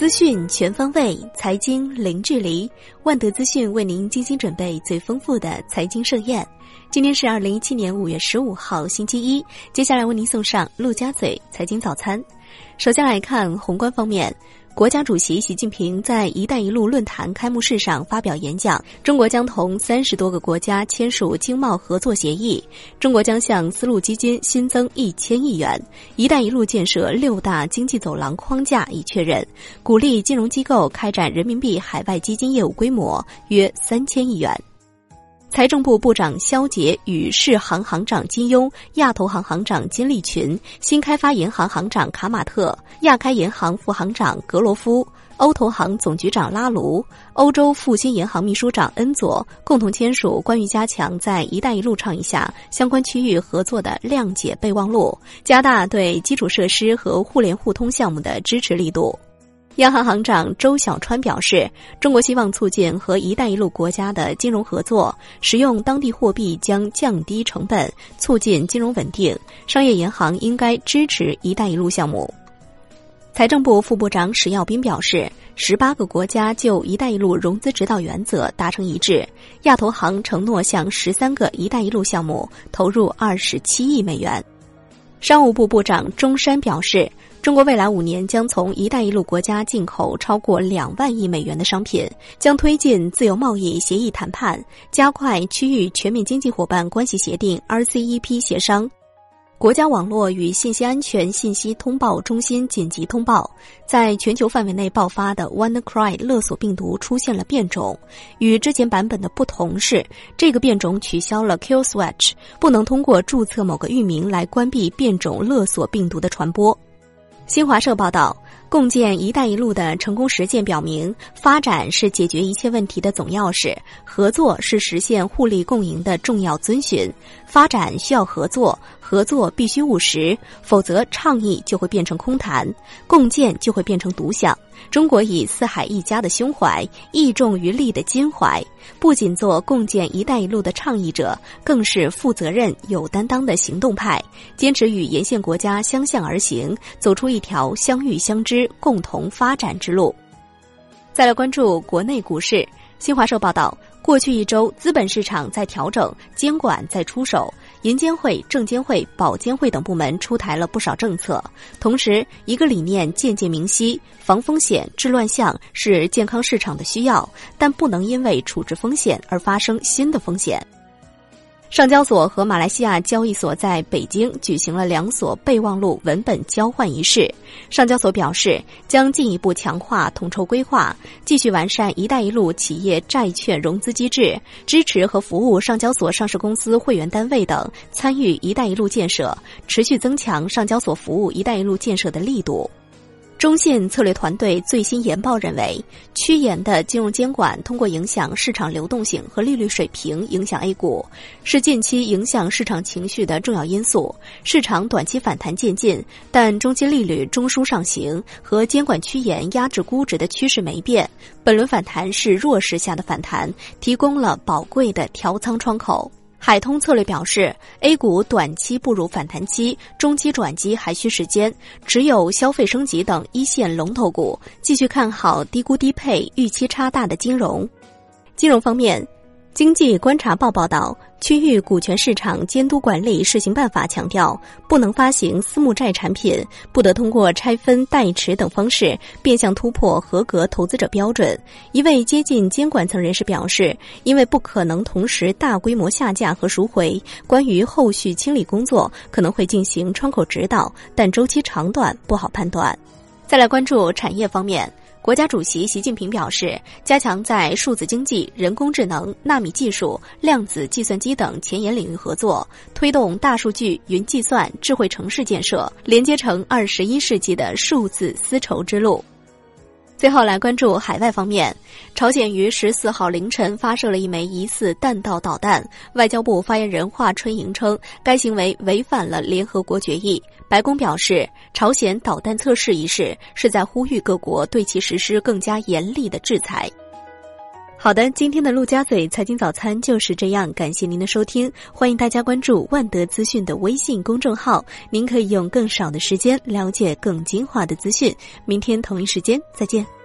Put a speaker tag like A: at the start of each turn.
A: 资讯全方位，财经零距离。万德资讯为您精心准备最丰富的财经盛宴。今天是二零一七年五月十五号，星期一。接下来为您送上陆家嘴财经早餐。首先来看宏观方面。国家主席习近平在“一带一路”论坛开幕式上发表演讲。中国将同三十多个国家签署经贸合作协议。中国将向丝路基金新增一千亿元。“一带一路”建设六大经济走廊框架已确认。鼓励金融机构开展人民币海外基金业务，规模约三千亿元。财政部部长肖捷与世行行长金庸、亚投行行长金立群、新开发银行行长卡马特、亚开银行副行长格罗夫、欧投行总局长拉卢、欧洲复兴银行秘书长恩佐共同签署关于加强在“一带一路”倡议下相关区域合作的谅解备忘录，加大对基础设施和互联互通项目的支持力度。央行行长周小川表示，中国希望促进和“一带一路”国家的金融合作，使用当地货币将降低成本，促进金融稳定。商业银行应该支持“一带一路”项目。财政部副部长史耀斌表示，十八个国家就“一带一路”融资指导原则达成一致，亚投行承诺向十三个“一带一路”项目投入二十七亿美元。商务部部长钟山表示。中国未来五年将从“一带一路”国家进口超过两万亿美元的商品，将推进自由贸易协议谈判，加快区域全面经济伙伴关系协定 （RCEP） 协商。国家网络与信息安全信息通报中心紧急通报，在全球范围内爆发的 WannaCry 勒索病毒出现了变种。与之前版本的不同是，这个变种取消了 Kill Switch，不能通过注册某个域名来关闭变种勒索病毒的传播。新华社报道，共建“一带一路”的成功实践表明，发展是解决一切问题的总钥匙，合作是实现互利共赢的重要遵循。发展需要合作，合作必须务实，否则倡议就会变成空谈，共建就会变成独享。中国以四海一家的胸怀，义重于利的襟怀，不仅做共建“一带一路”的倡议者，更是负责任、有担当的行动派，坚持与沿线国家相向而行，走出一条相遇相知、共同发展之路。再来关注国内股市，新华社报道。过去一周，资本市场在调整，监管在出手，银监会、证监会、保监会等部门出台了不少政策。同时，一个理念渐渐明晰：防风险、治乱象是健康市场的需要，但不能因为处置风险而发生新的风险。上交所和马来西亚交易所在北京举行了两所备忘录文本交换仪式。上交所表示，将进一步强化统筹规划，继续完善“一带一路”企业债券融资机制，支持和服务上交所上市公司会员单位等参与“一带一路”建设，持续增强上交所服务“一带一路”建设的力度。中信策略团队最新研报认为，趋严的金融监管通过影响市场流动性和利率水平影响 A 股，是近期影响市场情绪的重要因素。市场短期反弹渐进，但中期利率中枢上行和监管趋严压制估值的趋势没变。本轮反弹是弱势下的反弹，提供了宝贵的调仓窗口。海通策略表示，A 股短期步入反弹期，中期转机还需时间。只有消费升级等一线龙头股，继续看好低估低配、预期差大的金融。金融方面。经济观察报报道，区域股权市场监督管理试行办法强调，不能发行私募债产品，不得通过拆分、代持等方式变相突破合格投资者标准。一位接近监管层人士表示，因为不可能同时大规模下架和赎回，关于后续清理工作可能会进行窗口指导，但周期长短不好判断。再来关注产业方面。国家主席习近平表示，加强在数字经济、人工智能、纳米技术、量子计算机等前沿领域合作，推动大数据、云计算、智慧城市建设，连接成二十一世纪的数字丝绸之路。最后来关注海外方面，朝鲜于十四号凌晨发射了一枚疑似弹道导弹。外交部发言人华春莹称，该行为违反了联合国决议。白宫表示，朝鲜导弹测试一事是在呼吁各国对其实施更加严厉的制裁。好的，今天的陆家嘴财经早餐就是这样，感谢您的收听，欢迎大家关注万德资讯的微信公众号，您可以用更少的时间了解更精华的资讯。明天同一时间再见。